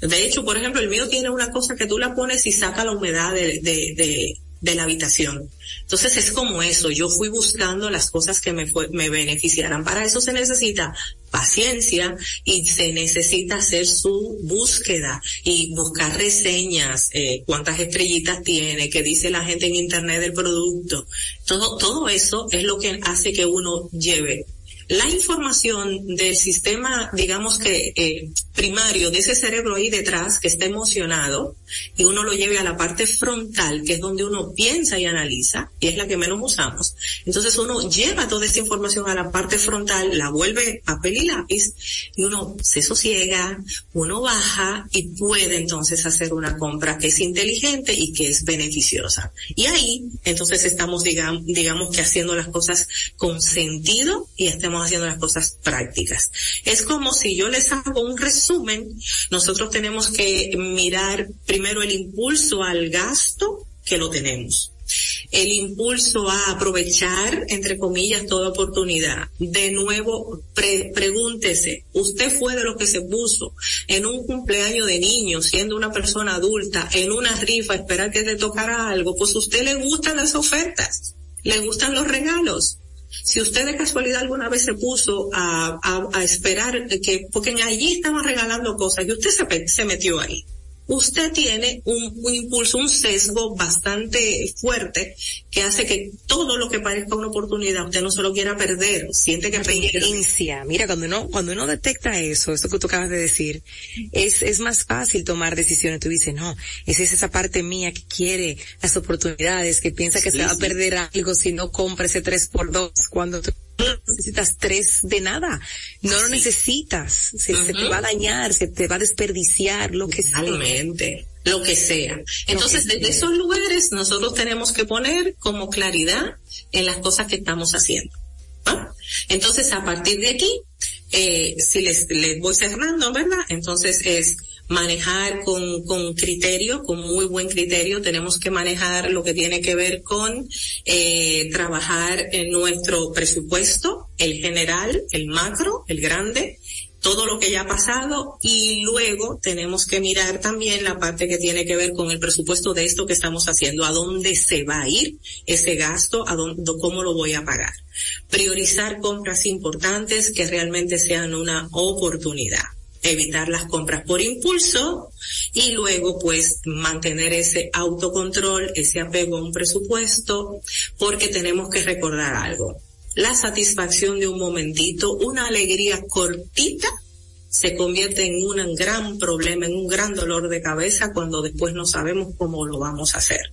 de hecho, por ejemplo, el mío tiene una cosa que tú la pones y saca la humedad de, de, de, de la habitación. Entonces es como eso, yo fui buscando las cosas que me, fue, me beneficiaran. Para eso se necesita paciencia y se necesita hacer su búsqueda y buscar reseñas, eh, cuántas estrellitas tiene, qué dice la gente en internet del producto. Todo, todo eso es lo que hace que uno lleve la información del sistema, digamos que eh, primario de ese cerebro ahí detrás que está emocionado y uno lo lleve a la parte frontal, que es donde uno piensa y analiza, y es la que menos usamos. Entonces uno lleva toda esa información a la parte frontal, la vuelve papel y lápiz, y uno se sosiega, uno baja y puede entonces hacer una compra que es inteligente y que es beneficiosa. Y ahí entonces estamos digamos, digamos que haciendo las cosas con sentido y estamos haciendo las cosas prácticas. Es como si yo les hago un resumen, nosotros tenemos que mirar primero el impulso al gasto que lo tenemos el impulso a aprovechar, entre comillas, toda oportunidad. De nuevo, pregúntese, ¿usted fue de lo que se puso en un cumpleaños de niño, siendo una persona adulta, en una rifa, esperar que te tocara algo? Pues a usted le gustan las ofertas, le gustan los regalos. Si usted de casualidad alguna vez se puso a, a, esperar que, porque allí estaban regalando cosas y usted se, se metió ahí usted tiene un, impulso, un sesgo bastante fuerte que hace que todo lo que parezca una oportunidad usted no se lo quiera perder, siente que experiencia. Mira, cuando uno, cuando uno detecta eso, eso que tú acabas de decir, es, es más fácil tomar decisiones. Tú dices, no, esa es esa parte mía que quiere las oportunidades, que piensa que se va a perder algo si no compra ese 3 por 2 cuando tú necesitas tres de nada. No lo necesitas. Se, te va a dañar, se te va a desperdiciar, lo que sea. Lo que sea. Entonces, desde esos lugares nosotros tenemos que poner como claridad en las cosas que estamos haciendo. Entonces, a partir de aquí, eh, si les, les voy cerrando, ¿verdad? Entonces es manejar con, con criterio, con muy buen criterio. Tenemos que manejar lo que tiene que ver con eh, trabajar en nuestro presupuesto, el general, el macro, el grande, todo lo que ya ha pasado y luego tenemos que mirar también la parte que tiene que ver con el presupuesto de esto que estamos haciendo, a dónde se va a ir ese gasto, a dónde, cómo lo voy a pagar. Priorizar compras importantes que realmente sean una oportunidad evitar las compras por impulso y luego pues mantener ese autocontrol, ese apego a un presupuesto, porque tenemos que recordar algo. La satisfacción de un momentito, una alegría cortita, se convierte en un gran problema, en un gran dolor de cabeza cuando después no sabemos cómo lo vamos a hacer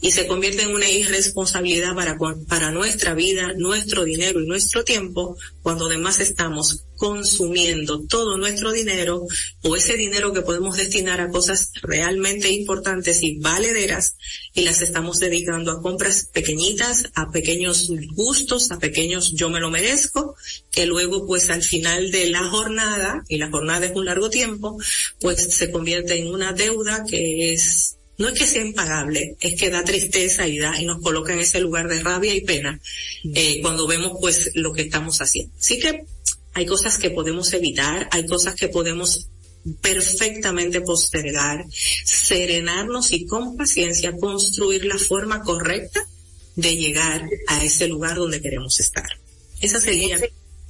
y se convierte en una irresponsabilidad para, para nuestra vida, nuestro dinero y nuestro tiempo, cuando además estamos consumiendo todo nuestro dinero o ese dinero que podemos destinar a cosas realmente importantes y valederas y las estamos dedicando a compras pequeñitas, a pequeños gustos, a pequeños yo me lo merezco, que luego pues al final de la jornada, y la jornada es un largo tiempo, pues se convierte en una deuda que es no es que sea impagable, es que da tristeza y da y nos coloca en ese lugar de rabia y pena eh, cuando vemos pues lo que estamos haciendo. Así que hay cosas que podemos evitar, hay cosas que podemos perfectamente postergar, serenarnos y con paciencia construir la forma correcta de llegar a ese lugar donde queremos estar. Esa sería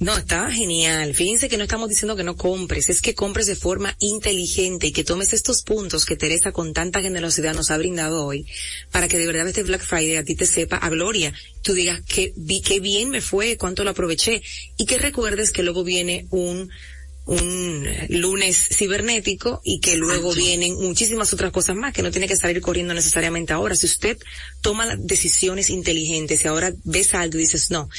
no, estaba genial. Fíjense que no estamos diciendo que no compres, es que compres de forma inteligente y que tomes estos puntos que Teresa con tanta generosidad nos ha brindado hoy para que de verdad este Black Friday a ti te sepa a gloria. Tú digas que vi qué bien me fue, cuánto lo aproveché y que recuerdes que luego viene un un lunes cibernético y que luego vienen muchísimas otras cosas más que no tiene que salir corriendo necesariamente ahora. Si usted toma decisiones inteligentes y ahora ves algo y dices, no,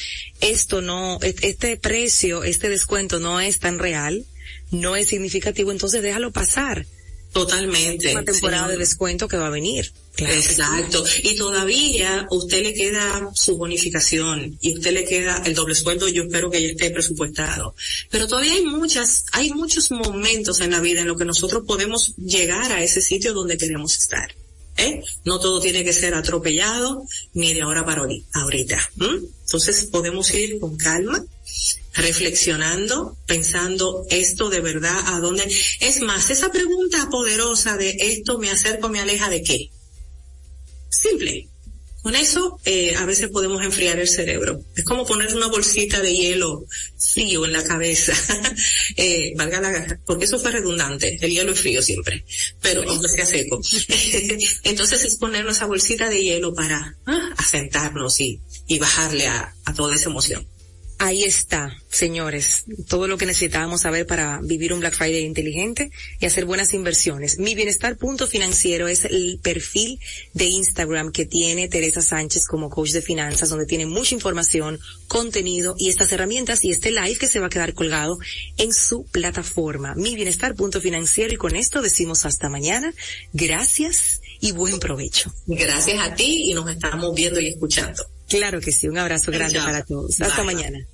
esto no, este precio, este descuento no es tan real, no es significativo, entonces déjalo pasar Totalmente. Una temporada de descuento que va a venir. Exacto. Y todavía usted le queda su bonificación y usted le queda el doble sueldo, yo espero que ya esté presupuestado. Pero todavía hay muchas, hay muchos momentos en la vida en los que nosotros podemos llegar a ese sitio donde queremos estar. ¿Eh? No todo tiene que ser atropellado ni de ahora para ahorita. Entonces podemos ir con calma, reflexionando, pensando esto de verdad a dónde. Es más, esa pregunta poderosa de esto me acerco, me aleja de qué. Simple. Con eso eh, a veces podemos enfriar el cerebro. Es como poner una bolsita de hielo frío en la cabeza. [LAUGHS] eh, valga la porque eso fue redundante. El hielo es frío siempre, pero aunque sea seco. [LAUGHS] Entonces es poner esa bolsita de hielo para ah, asentarnos y, y bajarle a, a toda esa emoción. Ahí está, señores, todo lo que necesitábamos saber para vivir un Black Friday inteligente y hacer buenas inversiones. Mi bienestar punto financiero es el perfil de Instagram que tiene Teresa Sánchez como coach de finanzas, donde tiene mucha información, contenido y estas herramientas y este live que se va a quedar colgado en su plataforma. Mi bienestar punto financiero y con esto decimos hasta mañana. Gracias y buen provecho. Gracias a ti y nos estamos viendo y escuchando. Claro que sí, un abrazo grande para todos. Hasta mañana.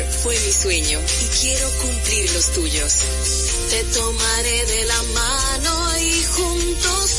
Fue mi sueño y quiero cumplir los tuyos. Te tomaré de la mano y juntos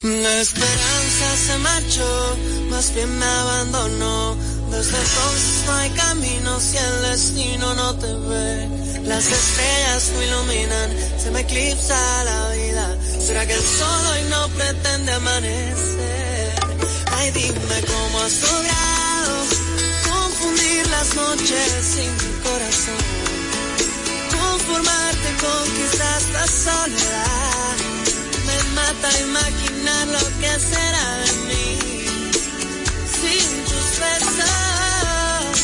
La esperanza se marchó, más bien me abandonó. Desde entonces no hay camino si el destino no te ve. Las estrellas no iluminan, se me eclipsa la vida. ¿Será que el sol hoy no pretende amanecer? Ay, dime cómo has logrado confundir las noches sin mi corazón. Conformarte con quizás la soledad. Mata imaginar lo que será de mí sin tus besos.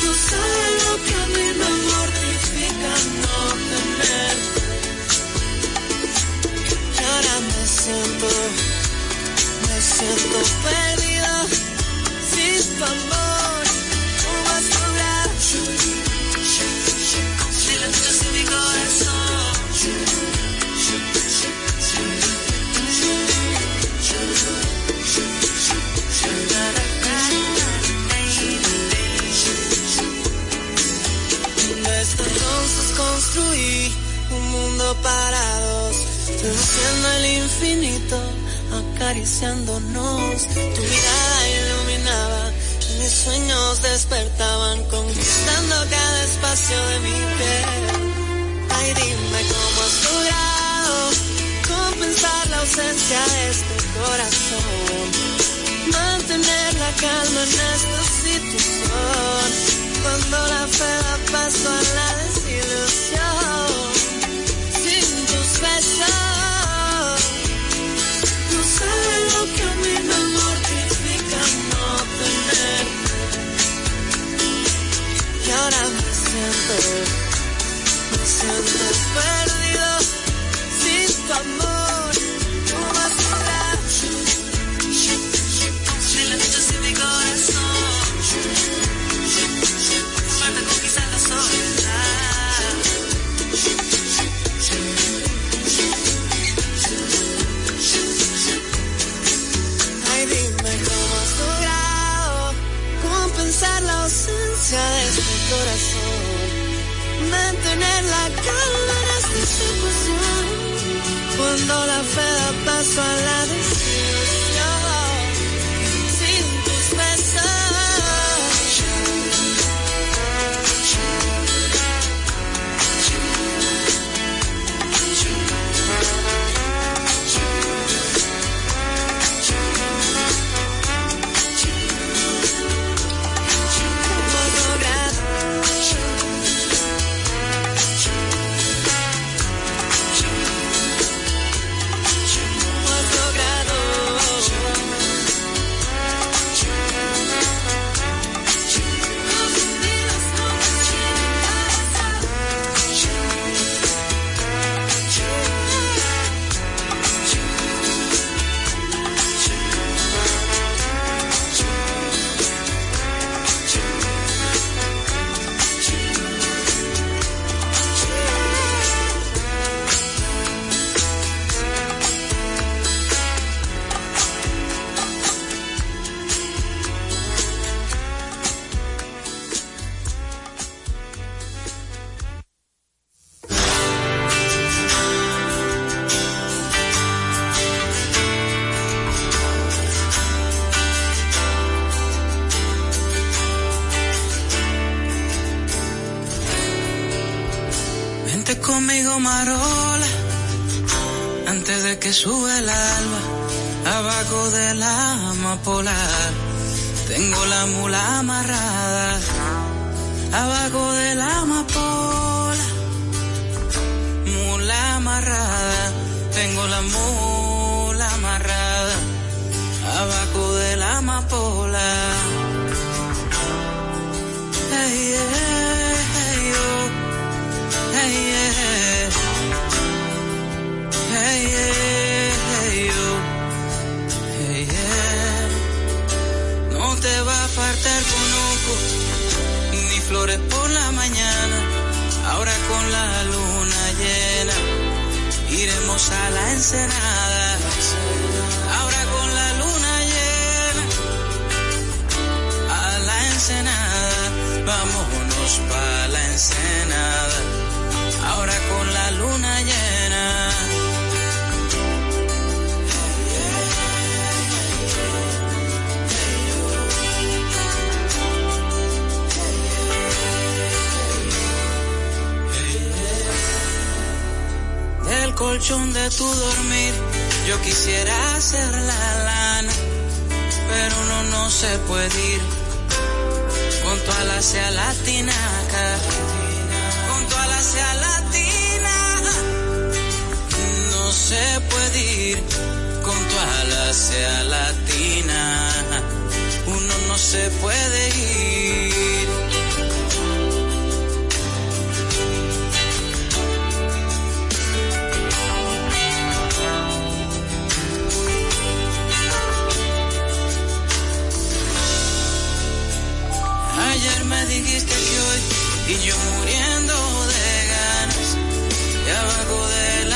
Tú sabes lo que a mí me mortifica no tenerte. Y ahora me siento, me siento perdido sin tu amor. Mundo para dos, seduciendo el infinito, acariciándonos. Tu mirada iluminaba, mis sueños despertaban, conquistando cada espacio de mi piel. Ay, dime cómo has logrado compensar la ausencia de este corazón. Mantener la calma en esta situación. Cuando la fe da paso a la desilusión. Siento. Me siento perdido sin tu amor. Tu basura. Si la noche sin mi corazón. Falta conquistar la soledad. Ay, dime cómo has logrado compensar la ausencia de este corazón. Mantener la calma en esta situación. Cuando la fe da paso a la no se puede ir con tu ala sea latinaca, con tu ala sea latina, no se puede ir con tu ala sea latina, uno no se puede ir. Dijiste que hoy y yo muriendo de ganas y abajo de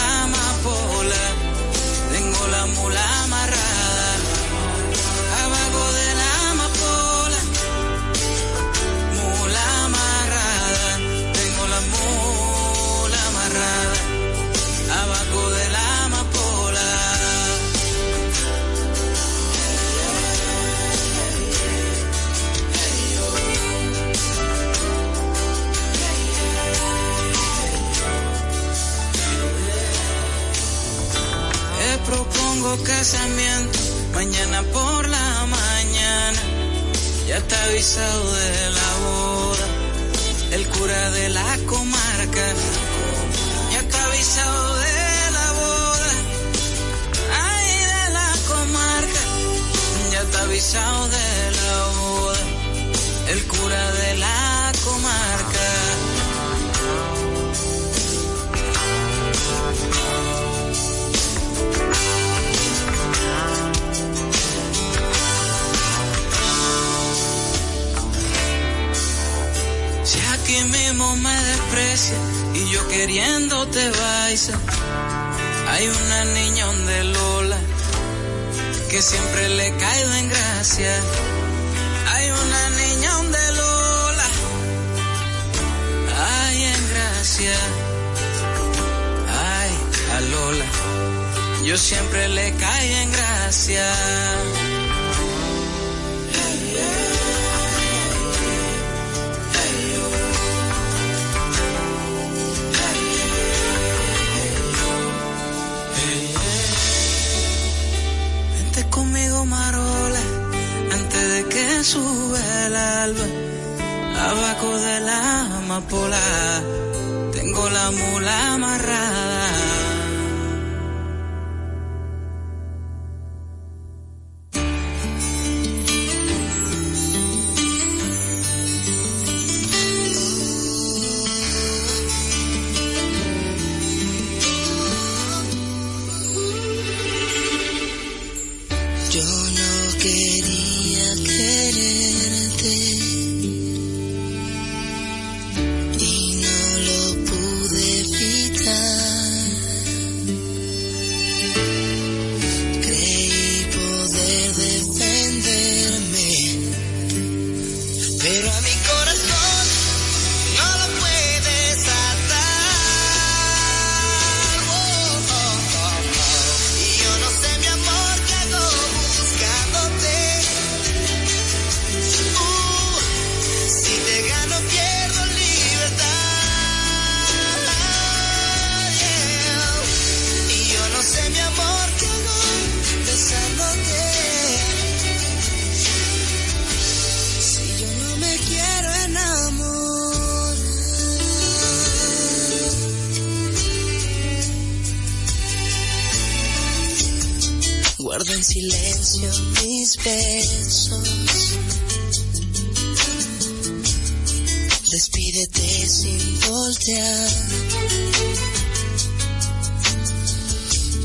casamiento mañana por la mañana. Ya está avisado de la boda. El cura de la comarca. Ya está avisado de la boda. Ay, de la comarca. Ya está avisado de la boda. El cura de la me desprecia y yo queriéndote baisa. Hay una niña de Lola que siempre le caigo en gracia. Hay una niña de Lola, ay en gracia. Ay, a Lola, yo siempre le caigo en gracia. Antes de que sube el alba. Abajo de la amapola tengo la mula amarrada.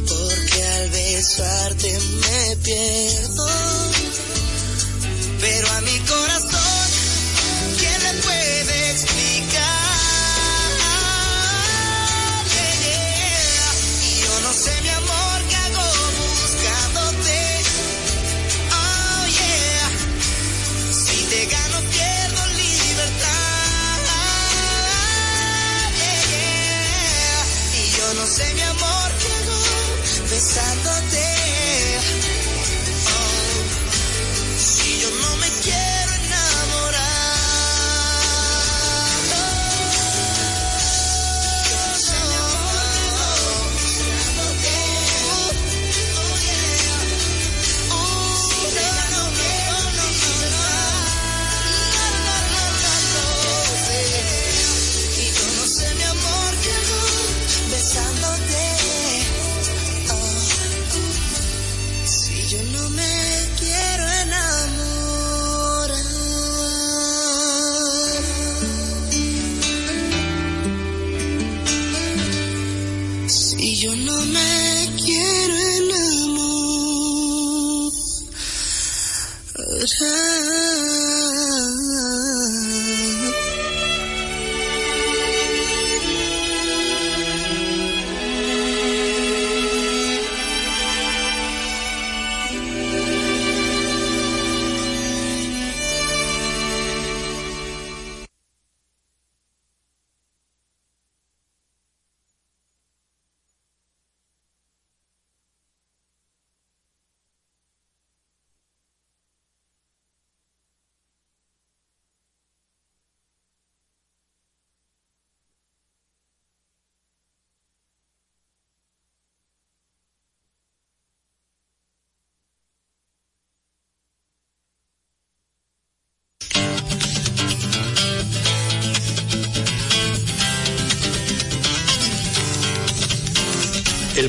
Porque al besarte me pierdo, pero a mi corazón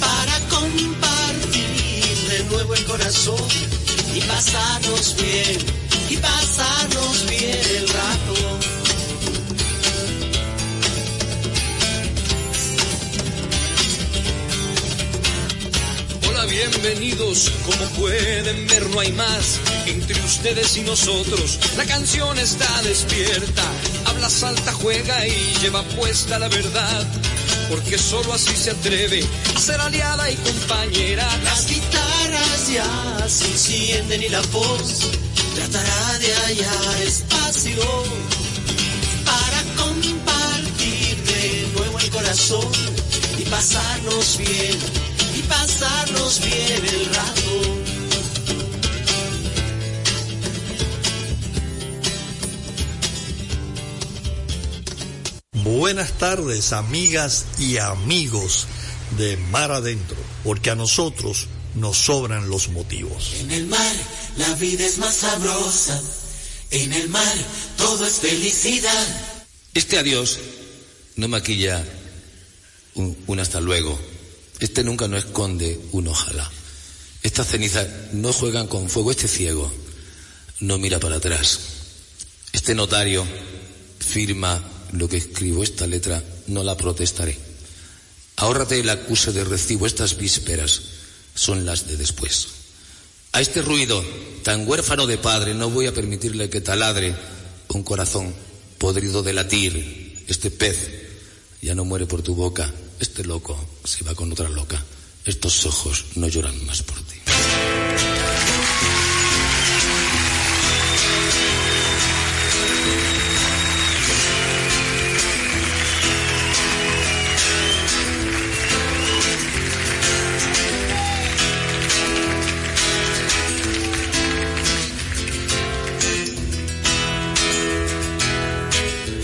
para compartir de nuevo el corazón y pasarnos bien, y pasarnos bien el rato. bienvenidos. Como pueden ver, no hay más entre ustedes y nosotros. La canción está despierta, habla, salta, juega y lleva puesta la verdad. Porque solo así se atreve a ser aliada y compañera. Las guitarras ya se encienden y la voz tratará de hallar espacio para compartir de nuevo el corazón y pasarnos bien pasarnos bien el rato. Buenas tardes, amigas y amigos de Mar Adentro, porque a nosotros nos sobran los motivos. En el mar la vida es más sabrosa, en el mar todo es felicidad. Este adiós no maquilla un hasta luego este nunca no esconde un ojalá. Estas cenizas no juegan con fuego. Este ciego no mira para atrás. Este notario firma lo que escribo. Esta letra no la protestaré. Ahórrate el acuse de recibo. Estas vísperas son las de después. A este ruido tan huérfano de padre no voy a permitirle que taladre un corazón podrido de latir. Este pez ya no muere por tu boca este loco se va con otra loca. Estos ojos no lloran más por ti.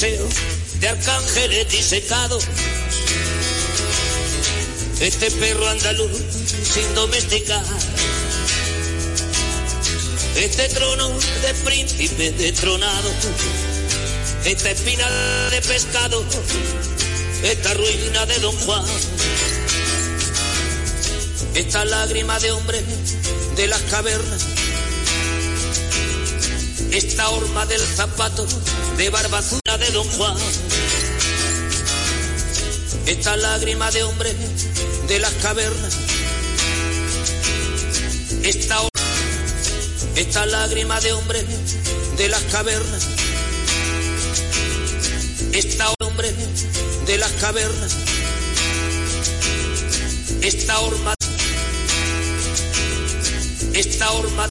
de arcángeles disecados. Este perro andaluz sin domesticar. Este trono de príncipe detronado. Esta espina de pescado. Esta ruina de Don Juan. esta lágrima de hombre de las cavernas, esta horma del zapato de barbazuna de Don Juan, esta lágrima de hombre de las cavernas, esta, esta lágrima de hombre de las cavernas, esta hombre de las cavernas, esta horma esta horma